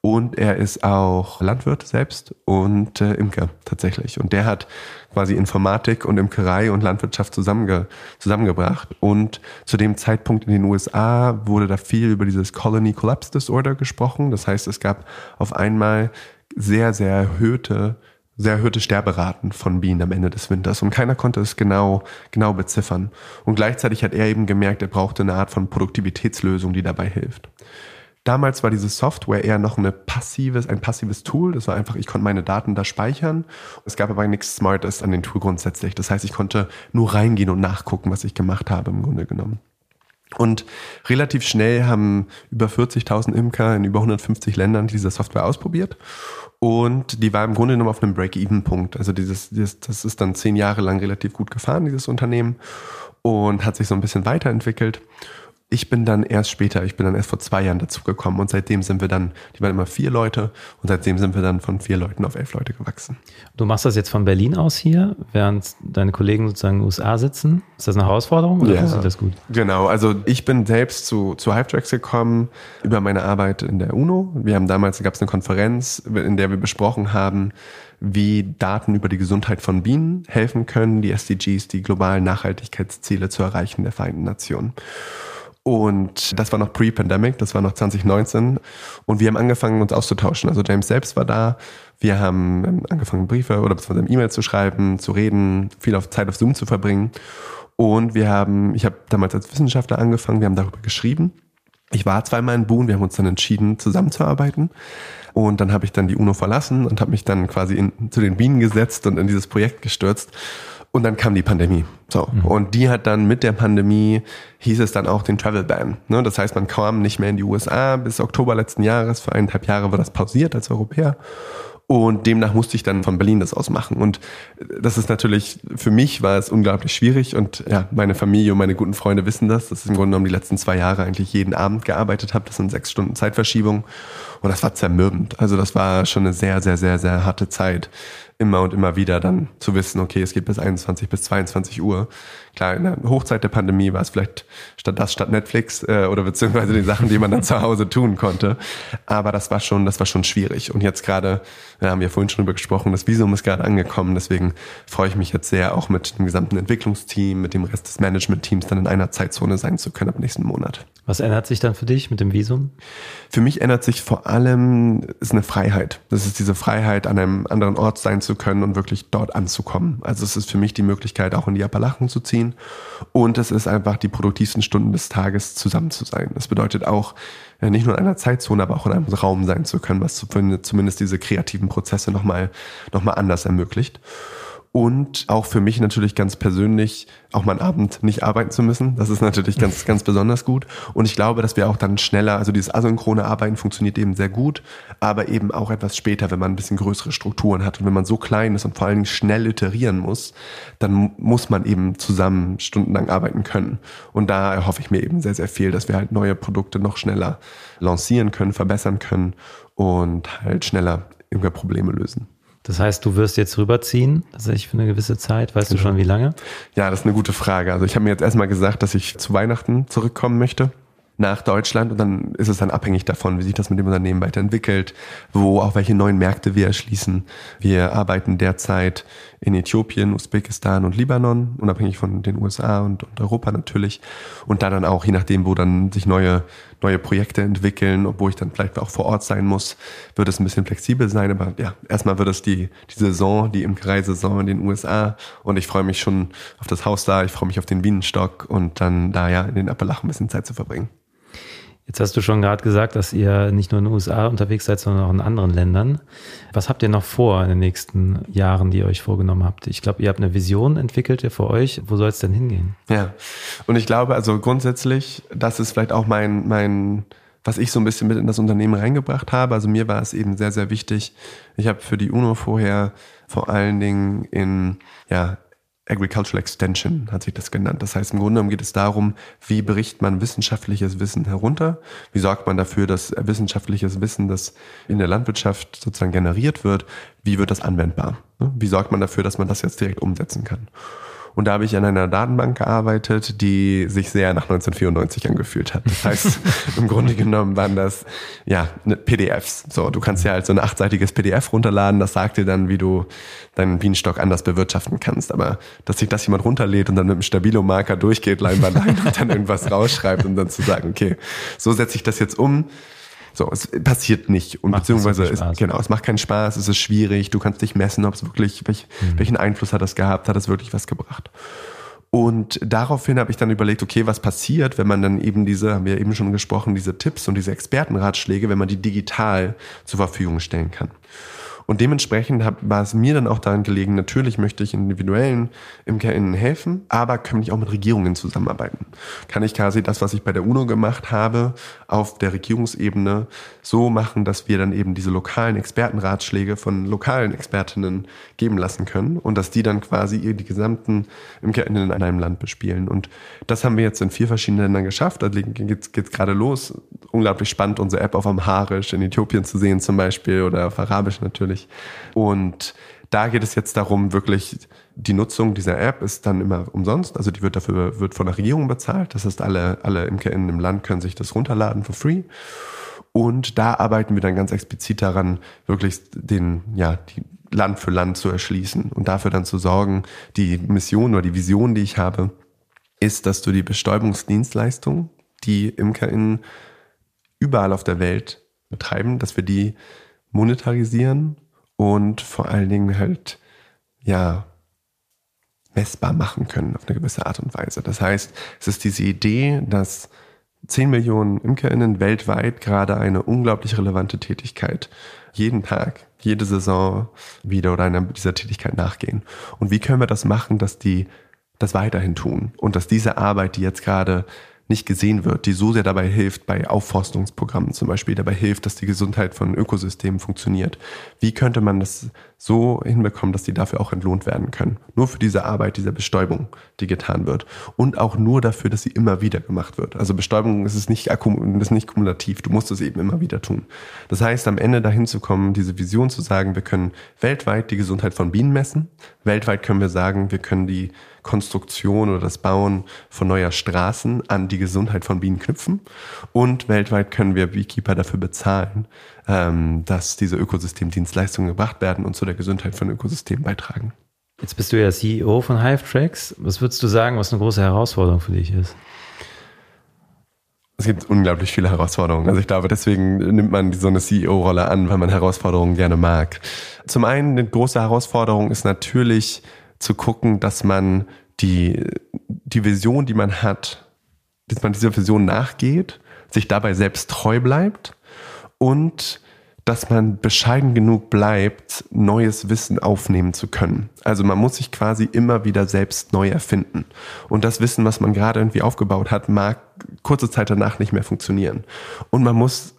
Und er ist auch Landwirt selbst und äh, Imker tatsächlich. Und der hat quasi Informatik und Imkerei und Landwirtschaft zusammenge zusammengebracht. Und zu dem Zeitpunkt in den USA wurde da viel über dieses Colony Collapse Disorder gesprochen. Das heißt, es gab auf einmal sehr, sehr erhöhte sehr erhöhte Sterberaten von Bienen am Ende des Winters und keiner konnte es genau, genau beziffern. Und gleichzeitig hat er eben gemerkt, er brauchte eine Art von Produktivitätslösung, die dabei hilft. Damals war diese Software eher noch eine passives, ein passives Tool. Das war einfach, ich konnte meine Daten da speichern. Es gab aber nichts Smartes an den Tool grundsätzlich. Das heißt, ich konnte nur reingehen und nachgucken, was ich gemacht habe im Grunde genommen. Und relativ schnell haben über 40.000 Imker in über 150 Ländern diese Software ausprobiert. Und die war im Grunde genommen auf einem Break-Even-Punkt. Also dieses, dieses, das ist dann zehn Jahre lang relativ gut gefahren, dieses Unternehmen. Und hat sich so ein bisschen weiterentwickelt ich bin dann erst später, ich bin dann erst vor zwei Jahren dazugekommen und seitdem sind wir dann, die waren immer vier Leute und seitdem sind wir dann von vier Leuten auf elf Leute gewachsen. Du machst das jetzt von Berlin aus hier, während deine Kollegen sozusagen in den USA sitzen. Ist das eine Herausforderung oder ja, funktioniert das gut? Genau, also ich bin selbst zu, zu Hypetracks gekommen über meine Arbeit in der UNO. Wir haben damals, gab es eine Konferenz, in der wir besprochen haben, wie Daten über die Gesundheit von Bienen helfen können, die SDGs, die globalen Nachhaltigkeitsziele zu erreichen der Vereinten Nationen. Und das war noch pre-Pandemic, das war noch 2019. Und wir haben angefangen, uns auszutauschen. Also James selbst war da. Wir haben ähm, angefangen, Briefe oder beziehungsweise E-Mails zu schreiben, zu reden, viel auf Zeit auf Zoom zu verbringen. Und wir haben, ich habe damals als Wissenschaftler angefangen, wir haben darüber geschrieben. Ich war zweimal in Boone, wir haben uns dann entschieden, zusammenzuarbeiten. Und dann habe ich dann die UNO verlassen und habe mich dann quasi in, zu den Bienen gesetzt und in dieses Projekt gestürzt. Und dann kam die Pandemie. So. Mhm. Und die hat dann mit der Pandemie hieß es dann auch den Travel Ban. Ne? Das heißt, man kam nicht mehr in die USA bis Oktober letzten Jahres. Für eineinhalb Jahre war das pausiert als Europäer. Und demnach musste ich dann von Berlin das aus machen. Und das ist natürlich, für mich war es unglaublich schwierig. Und ja, meine Familie und meine guten Freunde wissen das, dass ich im Grunde genommen die letzten zwei Jahre eigentlich jeden Abend gearbeitet habe. Das sind sechs Stunden Zeitverschiebung. Und das war zermürbend. Also das war schon eine sehr, sehr, sehr, sehr harte Zeit immer und immer wieder dann zu wissen, okay, es geht bis 21 bis 22 Uhr. Klar, in der Hochzeit der Pandemie war es vielleicht statt das statt Netflix äh, oder beziehungsweise die Sachen, die man dann *laughs* zu Hause tun konnte. Aber das war schon, das war schon schwierig. Und jetzt gerade, wir haben ja vorhin schon drüber gesprochen, das Visum ist gerade angekommen. Deswegen freue ich mich jetzt sehr, auch mit dem gesamten Entwicklungsteam, mit dem Rest des Management-Teams dann in einer Zeitzone sein zu können ab nächsten Monat. Was ändert sich dann für dich mit dem Visum? Für mich ändert sich vor allem ist eine Freiheit. Das ist diese Freiheit, an einem anderen Ort sein zu können und wirklich dort anzukommen. Also es ist für mich die Möglichkeit, auch in die Appalachen zu ziehen. Und es ist einfach die produktivsten Stunden des Tages zusammen zu sein. Das bedeutet auch, äh, nicht nur in einer Zeitzone, aber auch in einem Raum sein zu können, was zumindest diese kreativen Prozesse nochmal noch anders ermöglicht und auch für mich natürlich ganz persönlich auch mal einen Abend nicht arbeiten zu müssen. Das ist natürlich ganz, *laughs* ganz besonders gut. Und ich glaube, dass wir auch dann schneller, also dieses asynchrone Arbeiten funktioniert eben sehr gut, aber eben auch etwas später, wenn man ein bisschen größere Strukturen hat und wenn man so klein ist und vor allen Dingen schnell iterieren muss, dann muss man eben zusammen stundenlang arbeiten können. Und da erhoffe ich mir eben sehr, sehr viel, dass wir halt neue Produkte noch schneller lancieren können, verbessern können und halt schneller irgendwelche Probleme lösen. Das heißt, du wirst jetzt rüberziehen, tatsächlich für eine gewisse Zeit. Weißt genau. du schon, wie lange? Ja, das ist eine gute Frage. Also ich habe mir jetzt erstmal gesagt, dass ich zu Weihnachten zurückkommen möchte nach Deutschland und dann ist es dann abhängig davon, wie sich das mit dem Unternehmen weiterentwickelt, wo auch welche neuen Märkte wir erschließen. Wir arbeiten derzeit in Äthiopien, Usbekistan und Libanon, unabhängig von den USA und, und Europa natürlich. Und da dann auch, je nachdem, wo dann sich neue, neue Projekte entwickeln, obwohl ich dann vielleicht auch vor Ort sein muss, wird es ein bisschen flexibel sein. Aber ja, erstmal wird es die, die Saison, die Imkereisaison in den USA und ich freue mich schon auf das Haus da, ich freue mich auf den Bienenstock und dann da ja in den Appalachen ein bisschen Zeit zu verbringen. Jetzt hast du schon gerade gesagt, dass ihr nicht nur in den USA unterwegs seid, sondern auch in anderen Ländern. Was habt ihr noch vor in den nächsten Jahren, die ihr euch vorgenommen habt? Ich glaube, ihr habt eine Vision entwickelt für euch. Wo soll es denn hingehen? Ja, und ich glaube, also grundsätzlich, das ist vielleicht auch mein, mein, was ich so ein bisschen mit in das Unternehmen reingebracht habe. Also mir war es eben sehr, sehr wichtig. Ich habe für die UNO vorher vor allen Dingen in, ja, Agricultural Extension hat sich das genannt. Das heißt, im Grunde genommen geht es darum, wie berichtet man wissenschaftliches Wissen herunter? Wie sorgt man dafür, dass wissenschaftliches Wissen, das in der Landwirtschaft sozusagen generiert wird, wie wird das anwendbar? Wie sorgt man dafür, dass man das jetzt direkt umsetzen kann? Und da habe ich an einer Datenbank gearbeitet, die sich sehr nach 1994 angefühlt hat. Das heißt, *laughs* im Grunde genommen waren das ja ne, PDFs. So, du kannst ja halt so ein achtseitiges PDF runterladen, das sagt dir dann, wie du deinen Bienenstock anders bewirtschaften kannst. Aber dass sich das jemand runterlädt und dann mit einem Stabilo-Marker durchgeht, Leinwand *laughs* ein und dann irgendwas rausschreibt und dann zu sagen, okay, so setze ich das jetzt um so, es passiert nicht. Und macht beziehungsweise, es, genau, es macht keinen Spaß, es ist schwierig, du kannst nicht messen, ob es wirklich, welch, mhm. welchen Einfluss hat das gehabt, hat es wirklich was gebracht. Und daraufhin habe ich dann überlegt, okay, was passiert, wenn man dann eben diese, haben wir eben schon gesprochen, diese Tipps und diese Expertenratschläge, wenn man die digital zur Verfügung stellen kann. Und dementsprechend hab, war es mir dann auch daran gelegen, natürlich möchte ich individuellen ImkerInnen helfen, aber kann ich auch mit Regierungen zusammenarbeiten. Kann ich quasi das, was ich bei der UNO gemacht habe, auf der Regierungsebene so machen, dass wir dann eben diese lokalen Expertenratschläge von lokalen Expertinnen geben lassen können und dass die dann quasi die gesamten ImkerInnen in einem Land bespielen. Und das haben wir jetzt in vier verschiedenen Ländern geschafft. Da geht es gerade los. Unglaublich spannend, unsere App auf Amharisch in Äthiopien zu sehen zum Beispiel oder auf Arabisch natürlich natürlich. Und da geht es jetzt darum, wirklich die Nutzung dieser App ist dann immer umsonst. Also die wird dafür wird von der Regierung bezahlt. Das heißt, alle, alle ImkerInnen im Land können sich das runterladen for free. Und da arbeiten wir dann ganz explizit daran, wirklich den, ja, die Land für Land zu erschließen und dafür dann zu sorgen, die Mission oder die Vision, die ich habe, ist, dass du die Bestäubungsdienstleistung, die ImkerInnen überall auf der Welt betreiben, dass wir die monetarisieren und vor allen Dingen halt, ja, messbar machen können auf eine gewisse Art und Weise. Das heißt, es ist diese Idee, dass 10 Millionen ImkerInnen weltweit gerade eine unglaublich relevante Tätigkeit jeden Tag, jede Saison wieder oder einer dieser Tätigkeit nachgehen. Und wie können wir das machen, dass die das weiterhin tun und dass diese Arbeit, die jetzt gerade nicht gesehen wird, die so sehr dabei hilft, bei Aufforstungsprogrammen zum Beispiel, dabei hilft, dass die Gesundheit von Ökosystemen funktioniert. Wie könnte man das so hinbekommen, dass die dafür auch entlohnt werden können? Nur für diese Arbeit, diese Bestäubung, die getan wird. Und auch nur dafür, dass sie immer wieder gemacht wird. Also Bestäubung ist es nicht, ist nicht kumulativ, du musst es eben immer wieder tun. Das heißt, am Ende dahin zu kommen, diese Vision zu sagen, wir können weltweit die Gesundheit von Bienen messen. Weltweit können wir sagen, wir können die Konstruktion oder das Bauen von neuer Straßen an die Gesundheit von Bienen knüpfen. Und weltweit können wir Beekeeper dafür bezahlen, ähm, dass diese Ökosystemdienstleistungen gebracht werden und zu der Gesundheit von Ökosystemen beitragen. Jetzt bist du ja CEO von HiveTracks. Was würdest du sagen, was eine große Herausforderung für dich ist? Es gibt unglaublich viele Herausforderungen. Also ich glaube, deswegen nimmt man so eine CEO-Rolle an, weil man Herausforderungen gerne mag. Zum einen eine große Herausforderung ist natürlich zu gucken, dass man die, die Vision, die man hat, dass man dieser Vision nachgeht, sich dabei selbst treu bleibt und dass man bescheiden genug bleibt, neues Wissen aufnehmen zu können. Also man muss sich quasi immer wieder selbst neu erfinden. Und das Wissen, was man gerade irgendwie aufgebaut hat, mag kurze Zeit danach nicht mehr funktionieren. Und man muss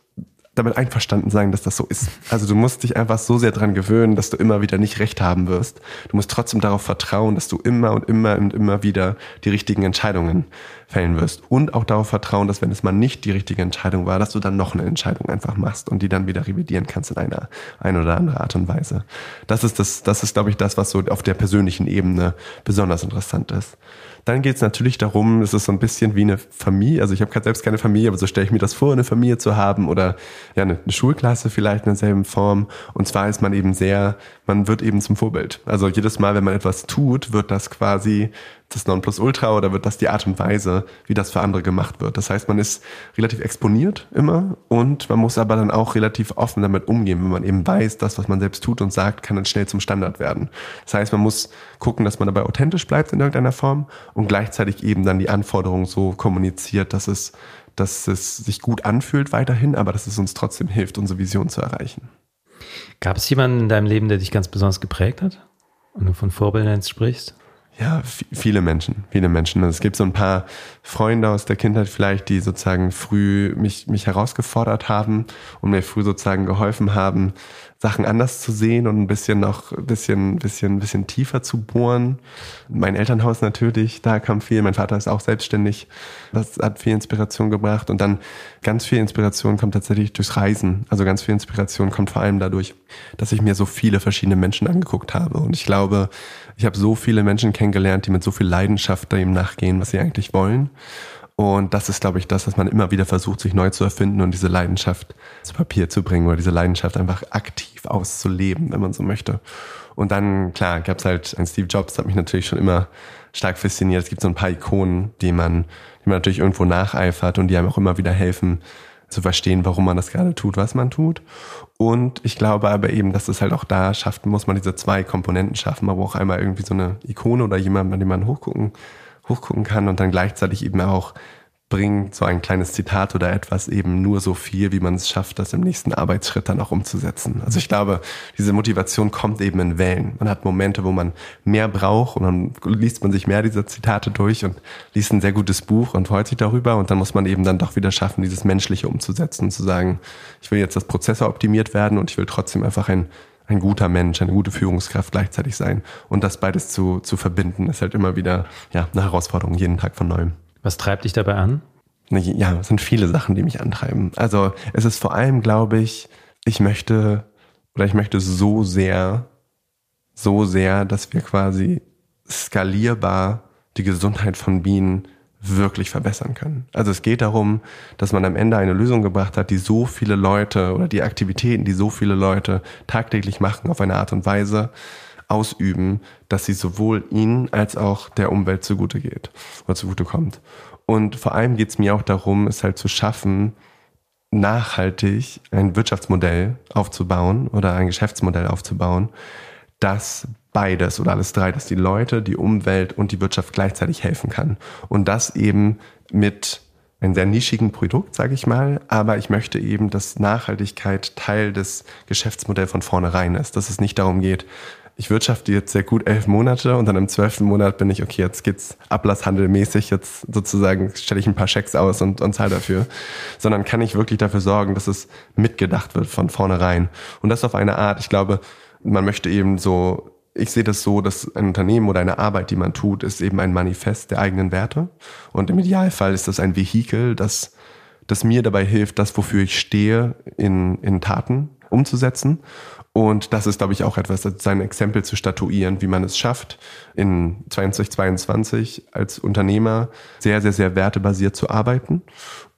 damit einverstanden sein, dass das so ist. Also du musst dich einfach so sehr dran gewöhnen, dass du immer wieder nicht recht haben wirst. Du musst trotzdem darauf vertrauen, dass du immer und immer und immer wieder die richtigen Entscheidungen fällen wirst. Und auch darauf vertrauen, dass wenn es mal nicht die richtige Entscheidung war, dass du dann noch eine Entscheidung einfach machst und die dann wieder revidieren kannst in einer ein oder andere Art und Weise. Das ist das, das ist, glaube ich, das, was so auf der persönlichen Ebene besonders interessant ist. Dann geht es natürlich darum, es ist so ein bisschen wie eine Familie. Also ich habe selbst keine Familie, aber so stelle ich mir das vor, eine Familie zu haben oder ja eine, eine Schulklasse vielleicht in derselben Form. Und zwar ist man eben sehr, man wird eben zum Vorbild. Also jedes Mal, wenn man etwas tut, wird das quasi das Nonplusultra oder wird das die Art und Weise, wie das für andere gemacht wird. Das heißt, man ist relativ exponiert immer und man muss aber dann auch relativ offen damit umgehen, wenn man eben weiß, das, was man selbst tut und sagt, kann dann schnell zum Standard werden. Das heißt, man muss gucken, dass man dabei authentisch bleibt in irgendeiner Form und gleichzeitig eben dann die Anforderungen so kommuniziert, dass es, dass es sich gut anfühlt weiterhin, aber dass es uns trotzdem hilft, unsere Vision zu erreichen. Gab es jemanden in deinem Leben, der dich ganz besonders geprägt hat? Und du von Vorbildern sprichst? Ja, viele Menschen, viele Menschen. Also es gibt so ein paar Freunde aus der Kindheit vielleicht, die sozusagen früh mich, mich herausgefordert haben und mir früh sozusagen geholfen haben, Sachen anders zu sehen und ein bisschen noch ein bisschen, bisschen, bisschen tiefer zu bohren. Mein Elternhaus natürlich, da kam viel. Mein Vater ist auch selbstständig. Das hat viel Inspiration gebracht. Und dann ganz viel Inspiration kommt tatsächlich durchs Reisen. Also ganz viel Inspiration kommt vor allem dadurch, dass ich mir so viele verschiedene Menschen angeguckt habe. Und ich glaube, ich habe so viele Menschen kennengelernt, die mit so viel Leidenschaft dem nachgehen, was sie eigentlich wollen. Und das ist, glaube ich, das, was man immer wieder versucht, sich neu zu erfinden und diese Leidenschaft zu Papier zu bringen oder diese Leidenschaft einfach aktiv auszuleben, wenn man so möchte. Und dann, klar, gab es halt ein Steve Jobs, hat mich natürlich schon immer stark fasziniert. Es gibt so ein paar Ikonen, die man, die man natürlich irgendwo nacheifert und die einem auch immer wieder helfen, zu verstehen, warum man das gerade tut, was man tut. Und ich glaube aber eben, dass es halt auch da schafft, muss man diese zwei Komponenten schaffen, aber auch einmal irgendwie so eine Ikone oder jemand, an dem man hochgucken hochgucken kann und dann gleichzeitig eben auch bringt so ein kleines Zitat oder etwas eben nur so viel, wie man es schafft, das im nächsten Arbeitsschritt dann auch umzusetzen. Also ich glaube, diese Motivation kommt eben in Wellen. Man hat Momente, wo man mehr braucht und dann liest man sich mehr dieser Zitate durch und liest ein sehr gutes Buch und freut sich darüber und dann muss man eben dann doch wieder schaffen, dieses Menschliche umzusetzen und zu sagen, ich will jetzt, dass Prozesse optimiert werden und ich will trotzdem einfach ein ein guter Mensch, eine gute Führungskraft gleichzeitig sein. Und das beides zu, zu verbinden, ist halt immer wieder ja, eine Herausforderung, jeden Tag von neuem. Was treibt dich dabei an? Ja, es sind viele Sachen, die mich antreiben. Also es ist vor allem, glaube ich, ich möchte oder ich möchte so sehr, so sehr, dass wir quasi skalierbar die Gesundheit von Bienen wirklich verbessern können. Also es geht darum, dass man am Ende eine Lösung gebracht hat, die so viele Leute oder die Aktivitäten, die so viele Leute tagtäglich machen, auf eine Art und Weise ausüben, dass sie sowohl ihnen als auch der Umwelt zugute geht oder zugute kommt. Und vor allem geht es mir auch darum, es halt zu schaffen, nachhaltig ein Wirtschaftsmodell aufzubauen oder ein Geschäftsmodell aufzubauen, das beides oder alles drei, dass die Leute, die Umwelt und die Wirtschaft gleichzeitig helfen kann. Und das eben mit einem sehr nischigen Produkt, sage ich mal, aber ich möchte eben, dass Nachhaltigkeit Teil des Geschäftsmodells von vornherein ist, dass es nicht darum geht, ich wirtschafte jetzt sehr gut elf Monate und dann im zwölften Monat bin ich, okay, jetzt geht's ablasshandelmäßig, jetzt sozusagen stelle ich ein paar Schecks aus und, und zahle dafür, sondern kann ich wirklich dafür sorgen, dass es mitgedacht wird von vornherein. Und das auf eine Art, ich glaube, man möchte eben so ich sehe das so, dass ein Unternehmen oder eine Arbeit, die man tut, ist eben ein Manifest der eigenen Werte. Und im Idealfall ist das ein Vehikel, das, das mir dabei hilft, das, wofür ich stehe, in, in Taten umzusetzen. Und das ist, glaube ich, auch etwas, sein Exempel zu statuieren, wie man es schafft, in 2022 als Unternehmer sehr, sehr, sehr wertebasiert zu arbeiten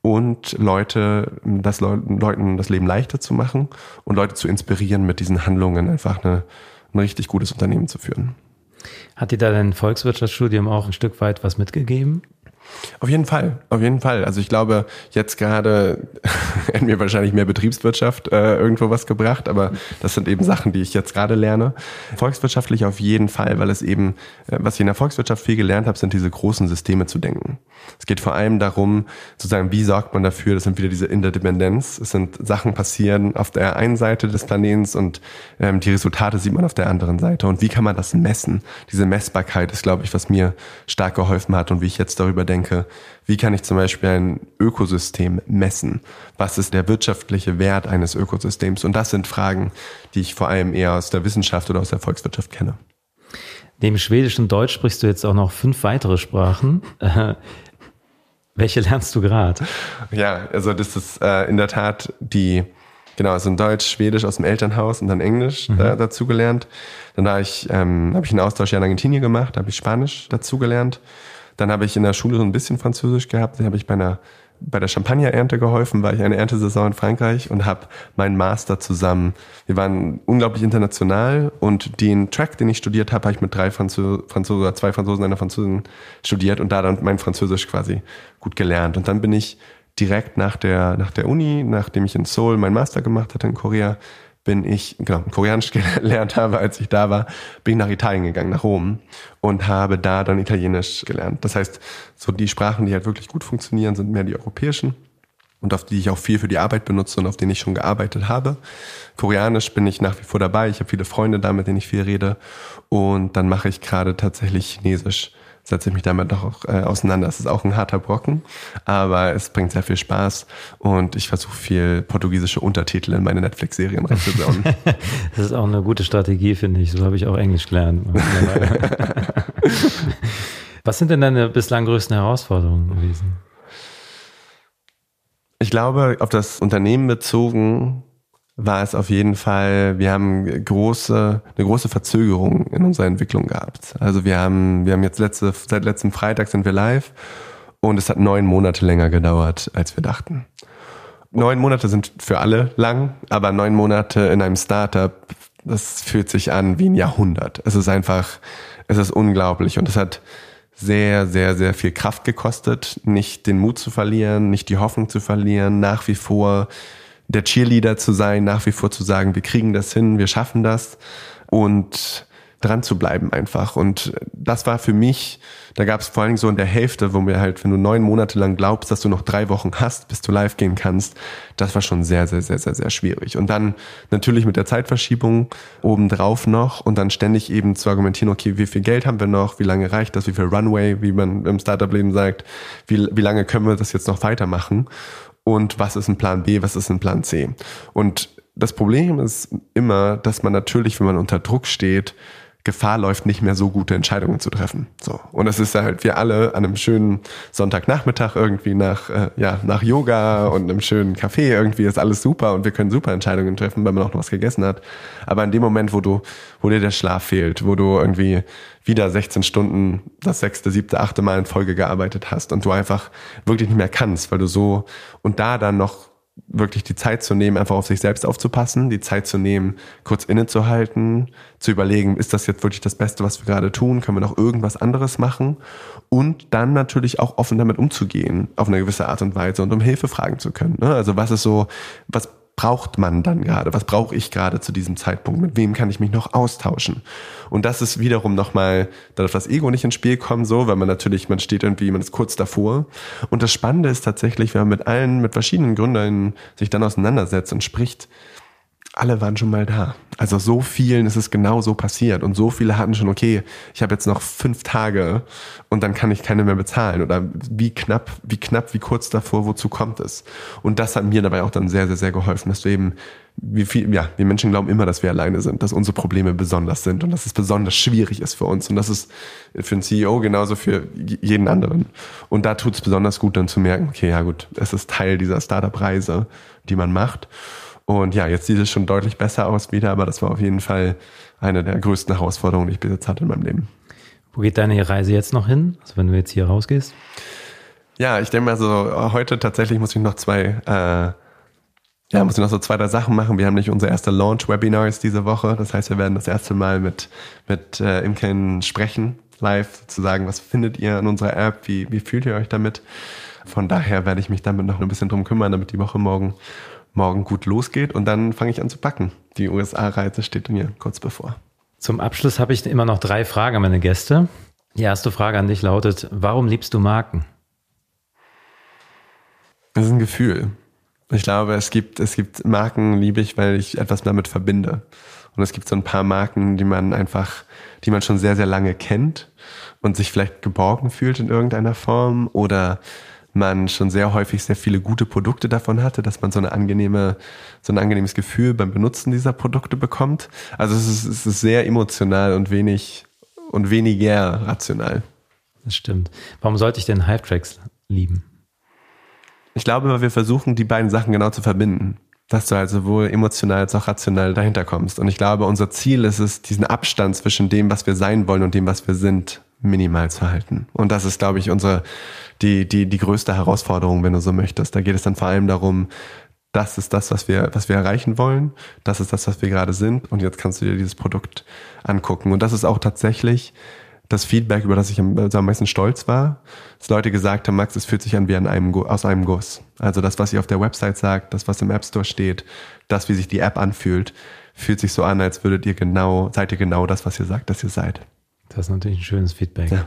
und Leute, das Leuten das Leben leichter zu machen und Leute zu inspirieren, mit diesen Handlungen einfach eine, ein richtig gutes Unternehmen zu führen. Hat dir da dein Volkswirtschaftsstudium auch ein Stück weit was mitgegeben? Auf jeden Fall, auf jeden Fall. Also ich glaube, jetzt gerade *laughs* hätten mir wahrscheinlich mehr Betriebswirtschaft äh, irgendwo was gebracht, aber das sind eben Sachen, die ich jetzt gerade lerne. Volkswirtschaftlich auf jeden Fall, weil es eben, äh, was ich in der Volkswirtschaft viel gelernt habe, sind diese großen Systeme zu denken. Es geht vor allem darum, zu sagen, wie sorgt man dafür, das sind wieder diese Interdependenz. Es sind Sachen passieren auf der einen Seite des Planeten und ähm, die Resultate sieht man auf der anderen Seite. Und wie kann man das messen? Diese Messbarkeit ist, glaube ich, was mir stark geholfen hat und wie ich jetzt darüber denke, denke, wie kann ich zum Beispiel ein Ökosystem messen? Was ist der wirtschaftliche Wert eines Ökosystems? Und das sind Fragen, die ich vor allem eher aus der Wissenschaft oder aus der Volkswirtschaft kenne. Neben Schwedisch und Deutsch sprichst du jetzt auch noch fünf weitere Sprachen. Äh, welche lernst du gerade? Ja, also das ist äh, in der Tat die, genau, also in Deutsch, Schwedisch aus dem Elternhaus und dann Englisch mhm. äh, dazu gelernt. Dann habe ich, ähm, hab ich einen Austausch in Argentinien gemacht, habe ich Spanisch dazu gelernt. Dann habe ich in der Schule so ein bisschen Französisch gehabt. Dann habe ich bei einer bei der Champagnerernte geholfen, war ich eine Erntesaison in Frankreich und habe meinen Master zusammen. Wir waren unglaublich international und den Track, den ich studiert habe, habe ich mit drei Franzosen, Franzose, zwei Franzosen, einer Französin studiert und da dann mein Französisch quasi gut gelernt. Und dann bin ich direkt nach der, nach der Uni, nachdem ich in Seoul meinen Master gemacht hatte in Korea, bin ich, genau, Koreanisch *laughs* gelernt habe, als ich da war, bin ich nach Italien gegangen, nach Rom und habe da dann Italienisch gelernt. Das heißt, so die Sprachen, die halt wirklich gut funktionieren, sind mehr die europäischen und auf die ich auch viel für die Arbeit benutze und auf denen ich schon gearbeitet habe. Koreanisch bin ich nach wie vor dabei. Ich habe viele Freunde da, mit denen ich viel rede. Und dann mache ich gerade tatsächlich Chinesisch setze ich mich damit doch auch äh, auseinander. Es ist auch ein harter Brocken, aber es bringt sehr viel Spaß und ich versuche viel portugiesische Untertitel in meine Netflix-Serien reinzubauen. *laughs* das ist auch eine gute Strategie, finde ich. So habe ich auch Englisch gelernt. *laughs* Was sind denn deine bislang größten Herausforderungen gewesen? Ich glaube, auf das Unternehmen bezogen war es auf jeden Fall, wir haben große, eine große Verzögerung in unserer Entwicklung gehabt. Also wir haben, wir haben jetzt letzte, seit letztem Freitag sind wir live und es hat neun Monate länger gedauert, als wir dachten. Neun Monate sind für alle lang, aber neun Monate in einem Startup, das fühlt sich an wie ein Jahrhundert. Es ist einfach, es ist unglaublich und es hat sehr, sehr, sehr viel Kraft gekostet, nicht den Mut zu verlieren, nicht die Hoffnung zu verlieren, nach wie vor der Cheerleader zu sein, nach wie vor zu sagen, wir kriegen das hin, wir schaffen das und dran zu bleiben einfach. Und das war für mich, da gab es vor allen Dingen so in der Hälfte, wo mir halt, wenn du neun Monate lang glaubst, dass du noch drei Wochen hast, bis du live gehen kannst, das war schon sehr, sehr, sehr, sehr, sehr schwierig. Und dann natürlich mit der Zeitverschiebung obendrauf noch und dann ständig eben zu argumentieren, okay, wie viel Geld haben wir noch, wie lange reicht das, wie viel Runway, wie man im Startup-Leben sagt, wie, wie lange können wir das jetzt noch weitermachen? Und was ist ein Plan B, was ist ein Plan C. Und das Problem ist immer, dass man natürlich, wenn man unter Druck steht, Gefahr läuft, nicht mehr so gute Entscheidungen zu treffen. So. Und das ist halt, wir alle an einem schönen Sonntagnachmittag irgendwie nach, äh, ja, nach Yoga und einem schönen Café irgendwie ist alles super und wir können super Entscheidungen treffen, weil man auch noch was gegessen hat. Aber in dem Moment, wo du, wo dir der Schlaf fehlt, wo du irgendwie wieder 16 Stunden das sechste, siebte, achte Mal in Folge gearbeitet hast und du einfach wirklich nicht mehr kannst, weil du so, und da dann noch wirklich die Zeit zu nehmen, einfach auf sich selbst aufzupassen, die Zeit zu nehmen, kurz innezuhalten, zu überlegen, ist das jetzt wirklich das Beste, was wir gerade tun? Können wir noch irgendwas anderes machen? Und dann natürlich auch offen damit umzugehen, auf eine gewisse Art und Weise und um Hilfe fragen zu können. Ne? Also was ist so, was braucht man dann gerade? Was brauche ich gerade zu diesem Zeitpunkt? Mit wem kann ich mich noch austauschen? Und das ist wiederum nochmal, da darf das Ego nicht ins Spiel kommen, so, weil man natürlich, man steht irgendwie, man ist kurz davor. Und das Spannende ist tatsächlich, wenn man mit allen, mit verschiedenen Gründern sich dann auseinandersetzt und spricht, alle waren schon mal da. Also so vielen ist es genau so passiert und so viele hatten schon, okay, ich habe jetzt noch fünf Tage und dann kann ich keine mehr bezahlen oder wie knapp, wie knapp, wie kurz davor, wozu kommt es? Und das hat mir dabei auch dann sehr, sehr, sehr geholfen, dass du eben, wie viel, ja, wir Menschen glauben immer, dass wir alleine sind, dass unsere Probleme besonders sind und dass es besonders schwierig ist für uns und das ist für einen CEO genauso für jeden anderen. Und da tut es besonders gut dann zu merken, okay, ja gut, es ist Teil dieser Startup-Reise, die man macht. Und ja, jetzt sieht es schon deutlich besser aus wieder, aber das war auf jeden Fall eine der größten Herausforderungen, die ich bis jetzt hatte in meinem Leben. Wo geht deine Reise jetzt noch hin? Also wenn du jetzt hier rausgehst? Ja, ich denke mal so, heute tatsächlich muss ich noch zwei, äh, ja, muss ich noch so zwei, drei Sachen machen. Wir haben nicht unser erste Launch-Webinars diese Woche. Das heißt, wir werden das erste Mal mit, mit äh, Imken sprechen, live, zu sagen, was findet ihr an unserer App, wie, wie fühlt ihr euch damit? Von daher werde ich mich damit noch ein bisschen drum kümmern, damit die Woche morgen morgen gut losgeht und dann fange ich an zu packen. Die USA-Reise steht mir kurz bevor. Zum Abschluss habe ich immer noch drei Fragen an meine Gäste. Die erste Frage an dich lautet, warum liebst du Marken? Das ist ein Gefühl. Ich glaube, es gibt, es gibt Marken, liebe ich, weil ich etwas damit verbinde. Und es gibt so ein paar Marken, die man einfach, die man schon sehr, sehr lange kennt und sich vielleicht geborgen fühlt in irgendeiner Form oder man schon sehr häufig sehr viele gute Produkte davon hatte, dass man so eine angenehme, so ein angenehmes Gefühl beim Benutzen dieser Produkte bekommt. Also es ist, es ist sehr emotional und wenig und weniger rational. Das stimmt. Warum sollte ich denn Hype-Tracks lieben? Ich glaube, weil wir versuchen, die beiden Sachen genau zu verbinden. Dass du also sowohl emotional als auch rational dahinter kommst. Und ich glaube, unser Ziel ist es, diesen Abstand zwischen dem, was wir sein wollen und dem, was wir sind, minimal zu halten. Und das ist, glaube ich, unsere, die, die, die größte Herausforderung, wenn du so möchtest. Da geht es dann vor allem darum, das ist das, was wir, was wir erreichen wollen. Das ist das, was wir gerade sind. Und jetzt kannst du dir dieses Produkt angucken. Und das ist auch tatsächlich das Feedback, über das ich am, also am meisten stolz war, dass Leute gesagt haben, Max, es fühlt sich an wie an einem, aus einem Guss. Also das, was ihr auf der Website sagt, das, was im App Store steht, das, wie sich die App anfühlt, fühlt sich so an, als würdet ihr genau, seid ihr genau das, was ihr sagt, dass ihr seid. Das ist natürlich ein schönes Feedback. Ja.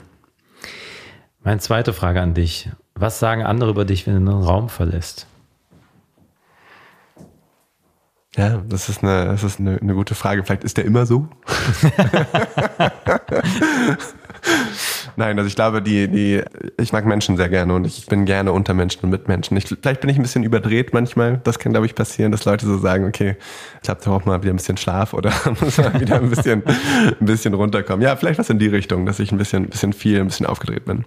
Meine zweite Frage an dich. Was sagen andere über dich, wenn du einen Raum verlässt? Ja, das ist eine, das ist eine, eine gute Frage. Vielleicht ist der immer so. *laughs* *laughs* Nein, also ich glaube, die, die, ich mag Menschen sehr gerne und ich bin gerne unter Menschen und mit Menschen. Ich, vielleicht bin ich ein bisschen überdreht manchmal. Das kann, glaube ich, passieren, dass Leute so sagen, okay, ich habe auch mal wieder ein bisschen Schlaf oder *laughs* muss mal wieder ein bisschen, ein bisschen runterkommen. Ja, vielleicht was in die Richtung, dass ich ein bisschen, ein bisschen viel, ein bisschen aufgedreht bin.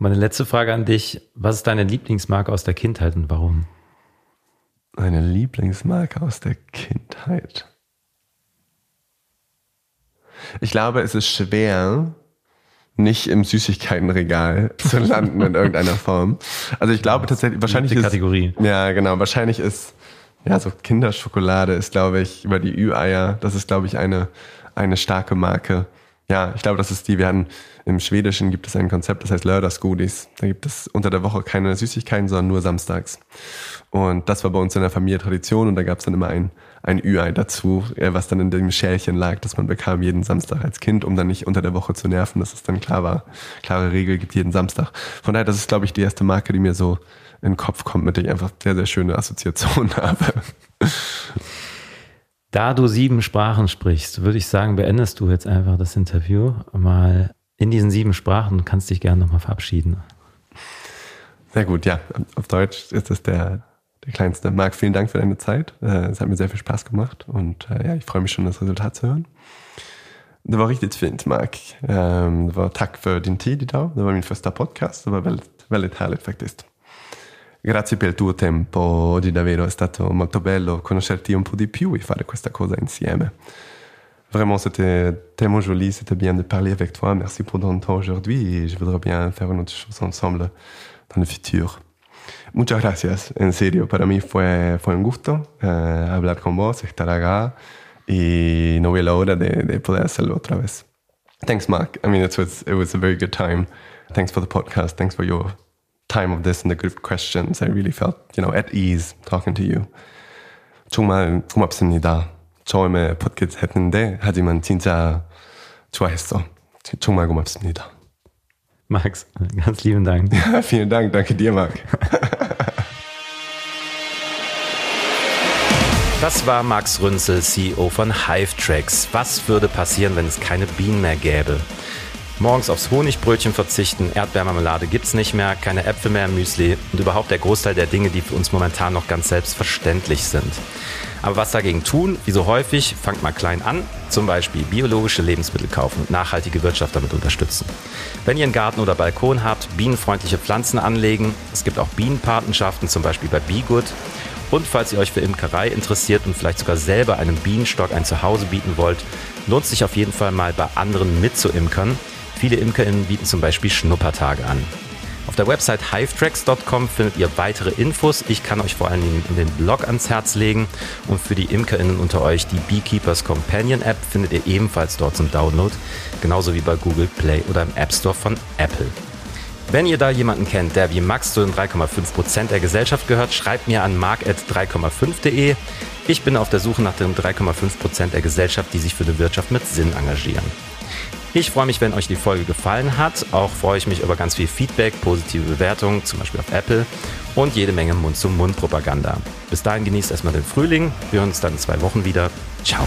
Meine letzte Frage an dich. Was ist deine Lieblingsmarke aus der Kindheit und warum? Eine Lieblingsmarke aus der Kindheit. Ich glaube, es ist schwer, nicht im Süßigkeitenregal *laughs* zu landen in irgendeiner Form. Also ich glaube tatsächlich, wahrscheinlich ist, Kategorie. Ja, genau, wahrscheinlich ist, ja, so Kinderschokolade ist, glaube ich, über die Ü-Eier, das ist, glaube ich, eine, eine starke Marke. Ja, ich glaube, das ist die, wir hatten im Schwedischen gibt es ein Konzept, das heißt Lördagsgodis. Da gibt es unter der Woche keine Süßigkeiten, sondern nur samstags. Und das war bei uns in der Familie Tradition und da gab es dann immer ein, ein Ü-Ei dazu, äh, was dann in dem Schälchen lag, das man bekam jeden Samstag als Kind, um dann nicht unter der Woche zu nerven, dass es dann klar war, klare Regel gibt jeden Samstag. Von daher, das ist, glaube ich, die erste Marke, die mir so in den Kopf kommt, mit der ich einfach sehr, sehr schöne Assoziationen *laughs* habe. Da du sieben Sprachen sprichst, würde ich sagen, beendest du jetzt einfach das Interview mal in diesen sieben Sprachen und kannst dich gerne nochmal verabschieden. Sehr gut, ja. Auf Deutsch ist es der, der kleinste. Marc, vielen Dank für deine Zeit. Äh, es hat mir sehr viel Spaß gemacht und äh, ja, ich freue mich schon, das Resultat zu hören. Det var riktigt fint, Mark. Um, det var tack för din tid idag. Det var min första podcast. Det var väldigt, väldigt härligt faktiskt. Grazie per il tuo tempo. Oggi davvero è stato molto bello conoscerti un po' di più e fare questa cosa insieme. Vraiment, c'était tellement joli, c'était bien de parler avec toi. Merci pour ton temps aujourd'hui et je voudrais bien faire une autre chose ensemble dans le futur. Muchas gracias, en serio, para mí fue, fue un gusto uh, hablar con vos, estar acá y no veo la hora de, de poder hacerlo otra vez. Thanks, Mark. I mean, it was, it was a very good time. Thanks for the podcast. Thanks for your time of this and the good questions. I really felt, you know, at ease talking to you. 정말 고맙습니다. 처음에 팟캐스트 했는데 하지만 진짜 좋아했어. 정말 고맙습니다. Max, ganz lieben Dank. Ja, *laughs* vielen Dank. Danke dir, Marc. Das war Max Rünzel, CEO von Hivetracks. Was würde passieren, wenn es keine Bienen mehr gäbe? Morgens aufs Honigbrötchen verzichten, Erdbeermarmelade gibt's nicht mehr, keine Äpfel mehr im Müsli und überhaupt der Großteil der Dinge, die für uns momentan noch ganz selbstverständlich sind. Aber was dagegen tun? Wie so häufig, fangt mal klein an, zum Beispiel biologische Lebensmittel kaufen und nachhaltige Wirtschaft damit unterstützen. Wenn ihr einen Garten oder Balkon habt, bienenfreundliche Pflanzen anlegen. Es gibt auch Bienenpatenschaften, zum Beispiel bei Begood. Und falls ihr euch für Imkerei interessiert und vielleicht sogar selber einem Bienenstock ein Zuhause bieten wollt, lohnt sich auf jeden Fall mal bei anderen mitzuimkern. Viele ImkerInnen bieten zum Beispiel Schnuppertage an. Auf der Website hivetracks.com findet ihr weitere Infos. Ich kann euch vor allen Dingen den Blog ans Herz legen. Und für die ImkerInnen unter euch die Beekeepers Companion App findet ihr ebenfalls dort zum Download. Genauso wie bei Google Play oder im App Store von Apple. Wenn ihr da jemanden kennt, der wie Max zu den 3,5% der Gesellschaft gehört, schreibt mir an mark.3,5.de. Ich bin auf der Suche nach den 3,5% der Gesellschaft, die sich für die Wirtschaft mit Sinn engagieren. Ich freue mich, wenn euch die Folge gefallen hat. Auch freue ich mich über ganz viel Feedback, positive Bewertungen, zum Beispiel auf Apple und jede Menge Mund-zu-Mund-Propaganda. Bis dahin genießt erstmal den Frühling. Wir hören uns dann in zwei Wochen wieder. Ciao.